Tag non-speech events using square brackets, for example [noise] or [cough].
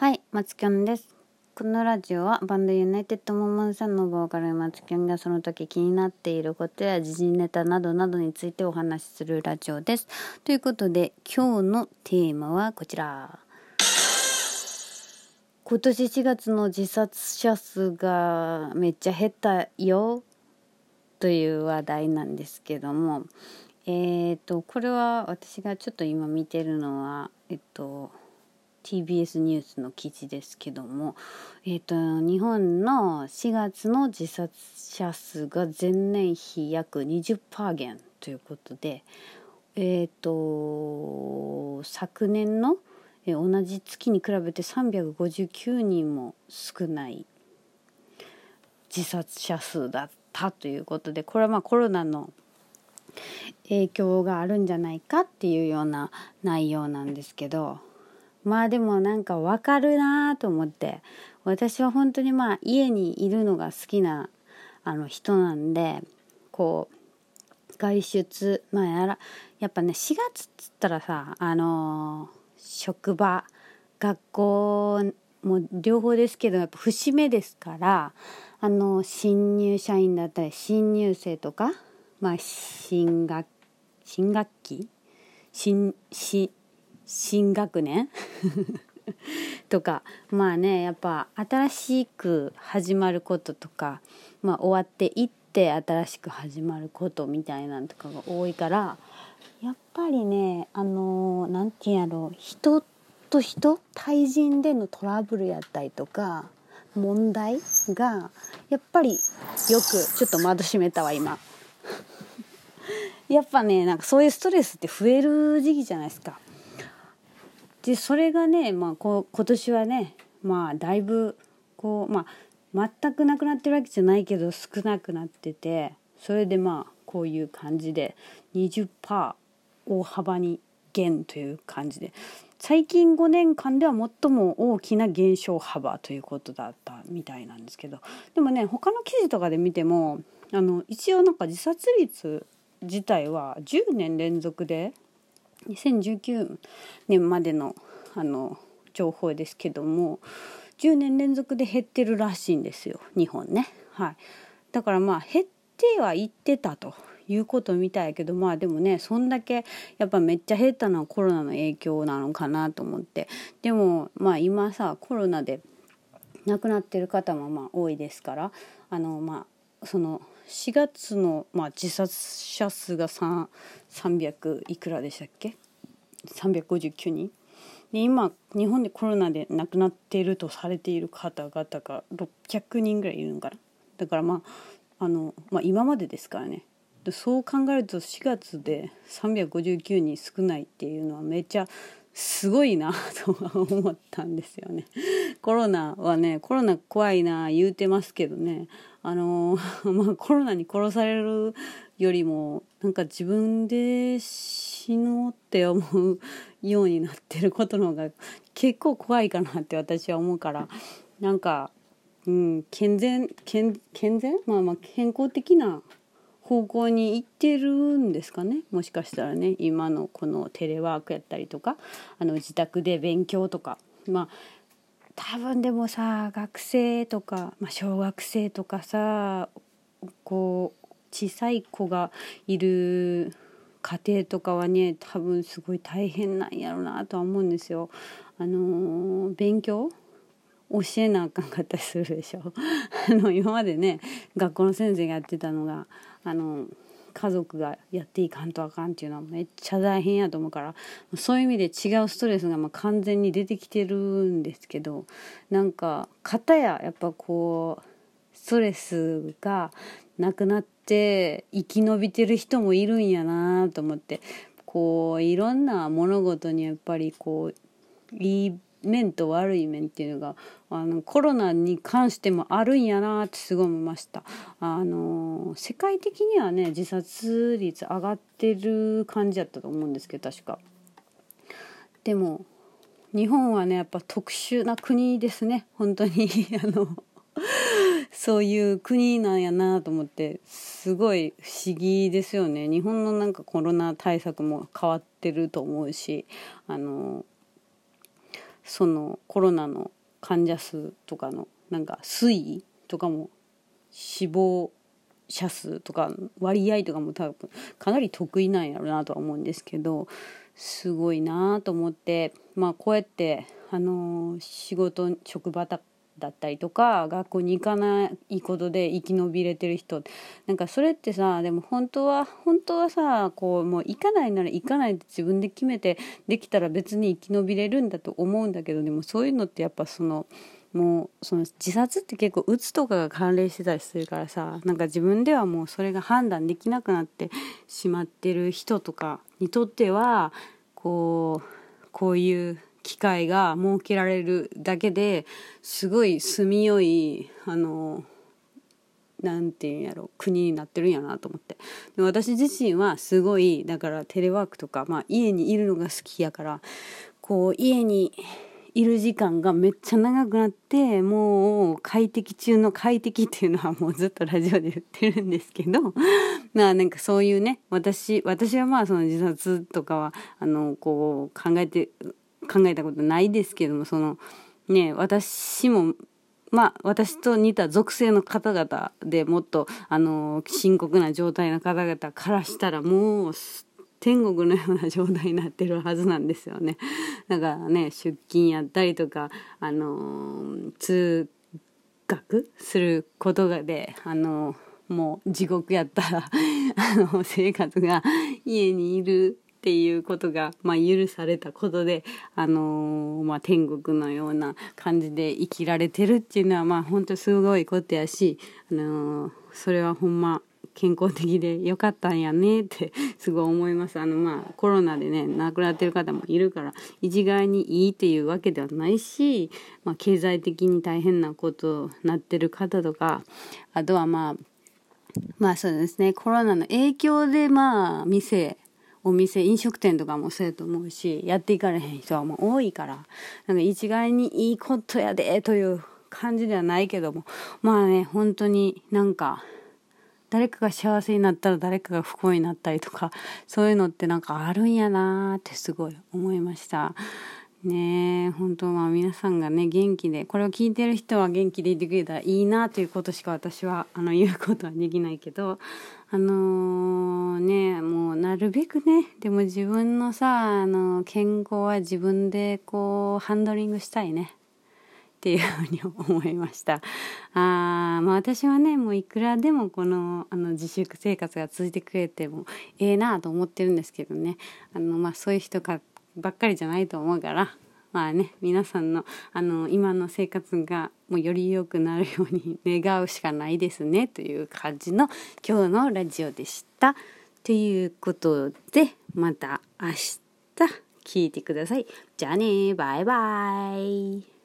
はい、松きょんです。このラジオはバンドユナイテッドモモンさんのボーカル松きょんがその時気になっていることや時事ネタなどなどについてお話しするラジオです。ということで今日のテーマはこちら。今年4月の自殺者数がめっちゃ減ったよという話題なんですけども、えっ、と、これは私がちょっと今見てるのは、えっと、TBS ニュースの記事ですけども、えっと、日本の4月の自殺者数が前年比約20%減ということで、えっと、昨年の同じ月に比べて359人も少ない自殺者数だったということでこれはまあコロナの影響があるんじゃないかっていうような内容なんですけどまあでもなんかわかるなと思って。私は本当にまあ家にいるのが好きなあの人なんでこう外出まあやらやっぱね4月っつったらさあのー職場学校もう両方ですけどやっぱ節目ですからあの新入社員だったり新入生とか、まあ、新学新学期？新新新学年？[laughs] とかまあねやっぱ新しく始まることとか、まあ、終わっていって新しく始まることみたいなんとかが多いからやっぱりねあのなんていうんやろう人と人対人でのトラブルやったりとか問題がやっぱりよくちょっと窓閉めたわ今。[laughs] やっぱねなんかそういうストレスって増える時期じゃないですか。でそれがね、まあ、こう今年はねまあだいぶこうまあ全くなくなってるわけじゃないけど少なくなっててそれでまあこういう感じで20%大幅に減という感じで最近5年間では最も大きな減少幅ということだったみたいなんですけどでもね他の記事とかで見てもあの一応なんか自殺率自体は10年連続で2019年までのあの情報ですけども10年連続で減ってるらしいんですよ日本ね。はい、だからまあ減ってはいってたということみたいけどまあでもねそんだけやっぱめっちゃ減ったのはコロナの影響なのかなと思ってでもまあ今さコロナで亡くなってる方もまあ多いですからあのまあその4月の、まあ、自殺者数が300いくらでしたっけ？359人。で今日本でコロナで亡くなっているとされている方々が600人ぐらいいるのかな。だからまああの、まあ、今までですからね。そう考えると4月で359人少ないっていうのはめっちゃすごいなと思ったんですよね。コロナはねコロナ怖いな言うてますけどね。あの [laughs] まあコロナに殺されるよりもなんか自分で死のうって思うようになってることの方が結構怖いかなって私は思うからなんか、うん、健全健健全？まあまあ健康的な方向に行ってるんですかね？もしかしたらね今のこのテレワークやったりとかあの自宅で勉強とか。まあ多分でもさ学生とか、まあ、小学生とかさこう小さい子がいる家庭とかはね多分すごい大変なんやろうなとは思うんですよ。あのー、勉強教えなあかんかったりするでしょ [laughs] あの今までね学校の先生がやってたのがあの家族がやっていかんとあかんっていうのはめっちゃ大変やと思うからそういう意味で違うストレスがまあ完全に出てきてるんですけどなんか片ややっぱこうストレスがなくなって生き延びてる人もいるんやなと思ってこういろんな物事にやっぱりこういい面と悪い面っていうのがあのコロナに関してもあるんやなってすごい思いました。あの世界的にはね自殺率上がってる感じやったと思うんですけど確か。でも日本はねやっぱ特殊な国ですね。本当に。[laughs] あのそういう国なんやなと思ってすごい不思議ですよね。日本のなんかコロナ対策も変わってると思うしあのそのコロナの患者数とかのなんか推移とかも死亡者数とか割合とかも多分かなり得意なんやろうなとは思うんですけどすごいなと思ってまあこうやってあの仕事職場だったりとか学校に行かないことで生き延びれてる人なんかそれってさでも本当は本当はさこうもう行かないなら行かないって自分で決めてできたら別に生き延びれるんだと思うんだけどでもそういうのってやっぱその。もうその自殺って結構うつとかが関連してたりするからさなんか自分ではもうそれが判断できなくなってしまってる人とかにとってはこうこういう機会が設けられるだけですごい住みよいあのなんていうんやろ国になってるんやなと思って。で私自身はすごいだからテレワークとか、まあ、家にいるのが好きやからこう家にいる時間がめっちゃ長くなってもう快適中の快適っていうのはもうずっとラジオで言ってるんですけど [laughs] まあなんかそういうね私私はまあその自殺とかはあのこう考えて考えたことないですけどもそのね私もまあ私と似た属性の方々でもっとあの深刻な状態の方々からしたらもう天国のような状態になってるはずなんですよね。だからね出勤やったりとかあの通学することがであのもう地獄やったらあの生活が家にいるっていうことが、まあ、許されたことで、あのー、まあ、天国のような感じで生きられてるっていうのは、まあ、本当すごいことやし、あのー、それはほんま健康的でよかったんやねってすごい思います。あのまあコロナでね亡くなってる方もいるから一概にいいっていうわけではないし、まあ、経済的に大変なことになってる方とかあとはまあまあそうですねコロナの影響でまあ店お店飲食店とかもそうやと思うしやっていかれへん人はもう多いからなんか一概にいいことやでという感じではないけどもまあね本当になんか誰かが幸せになったら誰かが不幸になったりとかそういうのってなんかあるんやなーってすごい思いました。ねえ本当まあ皆さんがね元気でこれを聞いてる人は元気でいてくれたらいいなということしか私はあの言うことはできないけどあのー、ねもうなるべくねでも自分のさあの健康は自分でこうハンドリングしたいねっていうふうに思いました。あまあ私はねもういくらでもこのあの自粛生活が続いてくれてもええなと思ってるんですけどねあの、まあ、そういう人かばっかりじゃないと思うからまあね皆さんのあの今の生活がもうより良くなるように願うしかないですねという感じの今日のラジオでした。ということでまた明日聞いてください。じゃあねバイバイ。